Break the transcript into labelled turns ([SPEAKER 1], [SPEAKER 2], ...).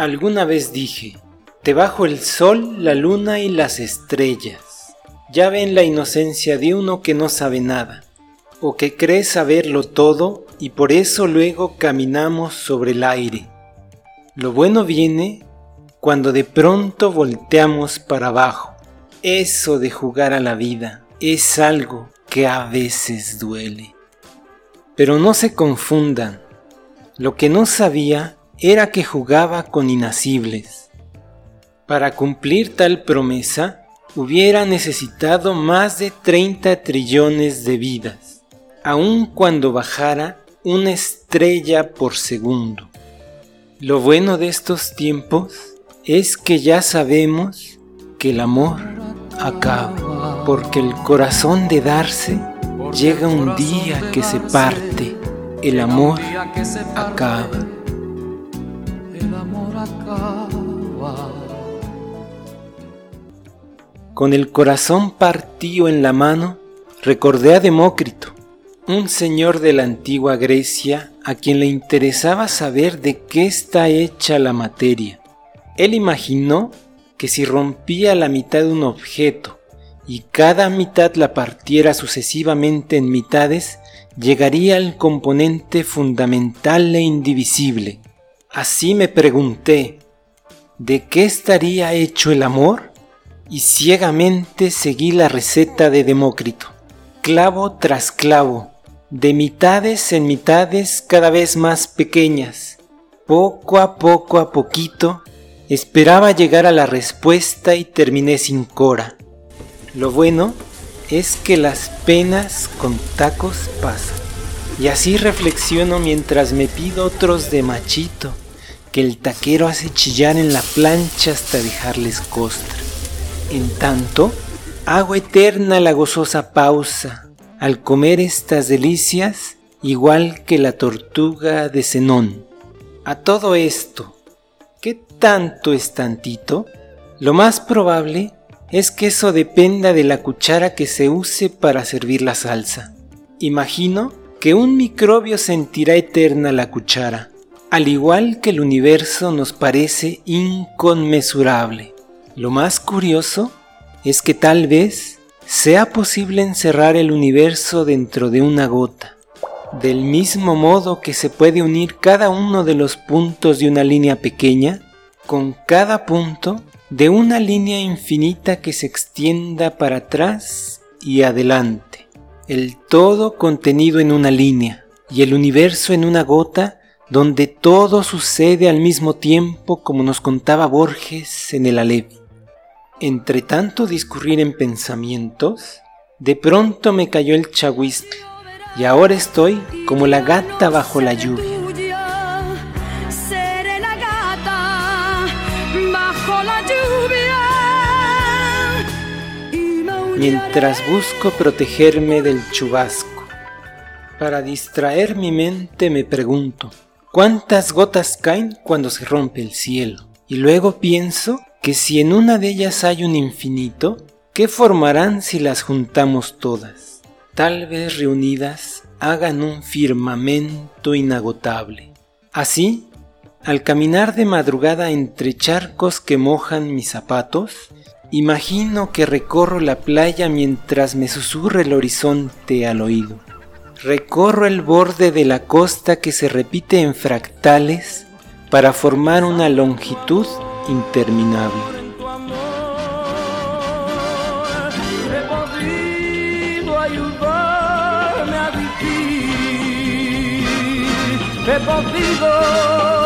[SPEAKER 1] Alguna vez dije, debajo el sol, la luna y las estrellas. Ya ven la inocencia de uno que no sabe nada, o que cree saberlo todo y por eso luego caminamos sobre el aire. Lo bueno viene cuando de pronto volteamos para abajo. Eso de jugar a la vida es algo que a veces duele. Pero no se confundan, lo que no sabía era que jugaba con inacibles. Para cumplir tal promesa, hubiera necesitado más de 30 trillones de vidas, aun cuando bajara una estrella por segundo. Lo bueno de estos tiempos es que ya sabemos que el amor acaba, porque el corazón de darse llega un día que se parte, el amor acaba. Con el corazón partido en la mano, recordé a Demócrito, un señor de la antigua Grecia a quien le interesaba saber de qué está hecha la materia. Él imaginó que si rompía la mitad de un objeto y cada mitad la partiera sucesivamente en mitades, llegaría al componente fundamental e indivisible. Así me pregunté, ¿de qué estaría hecho el amor? y ciegamente seguí la receta de Demócrito, clavo tras clavo, de mitades en mitades cada vez más pequeñas. Poco a poco a poquito, esperaba llegar a la respuesta y terminé sin cora. Lo bueno es que las penas con tacos pasan. Y así reflexiono mientras me pido otros de machito, que el taquero hace chillar en la plancha hasta dejarles costra. En tanto, hago eterna la gozosa pausa al comer estas delicias igual que la tortuga de Zenón. A todo esto, ¿qué tanto es tantito? Lo más probable es que eso dependa de la cuchara que se use para servir la salsa. Imagino que un microbio sentirá eterna la cuchara, al igual que el universo nos parece inconmensurable. Lo más curioso es que tal vez sea posible encerrar el universo dentro de una gota, del mismo modo que se puede unir cada uno de los puntos de una línea pequeña con cada punto de una línea infinita que se extienda para atrás y adelante. El todo contenido en una línea y el universo en una gota donde todo sucede al mismo tiempo como nos contaba Borges en el Aleph. Entre tanto discurrir en pensamientos, de pronto me cayó el chahuiste y ahora estoy como la gata bajo la lluvia. Mientras busco protegerme del chubasco, para distraer mi mente me pregunto, ¿cuántas gotas caen cuando se rompe el cielo? Y luego pienso que si en una de ellas hay un infinito, ¿qué formarán si las juntamos todas? Tal vez reunidas hagan un firmamento inagotable. Así, al caminar de madrugada entre charcos que mojan mis zapatos, imagino que recorro la playa mientras me susurra el horizonte al oído. Recorro el borde de la costa que se repite en fractales para formar una longitud interminable.
[SPEAKER 2] He podido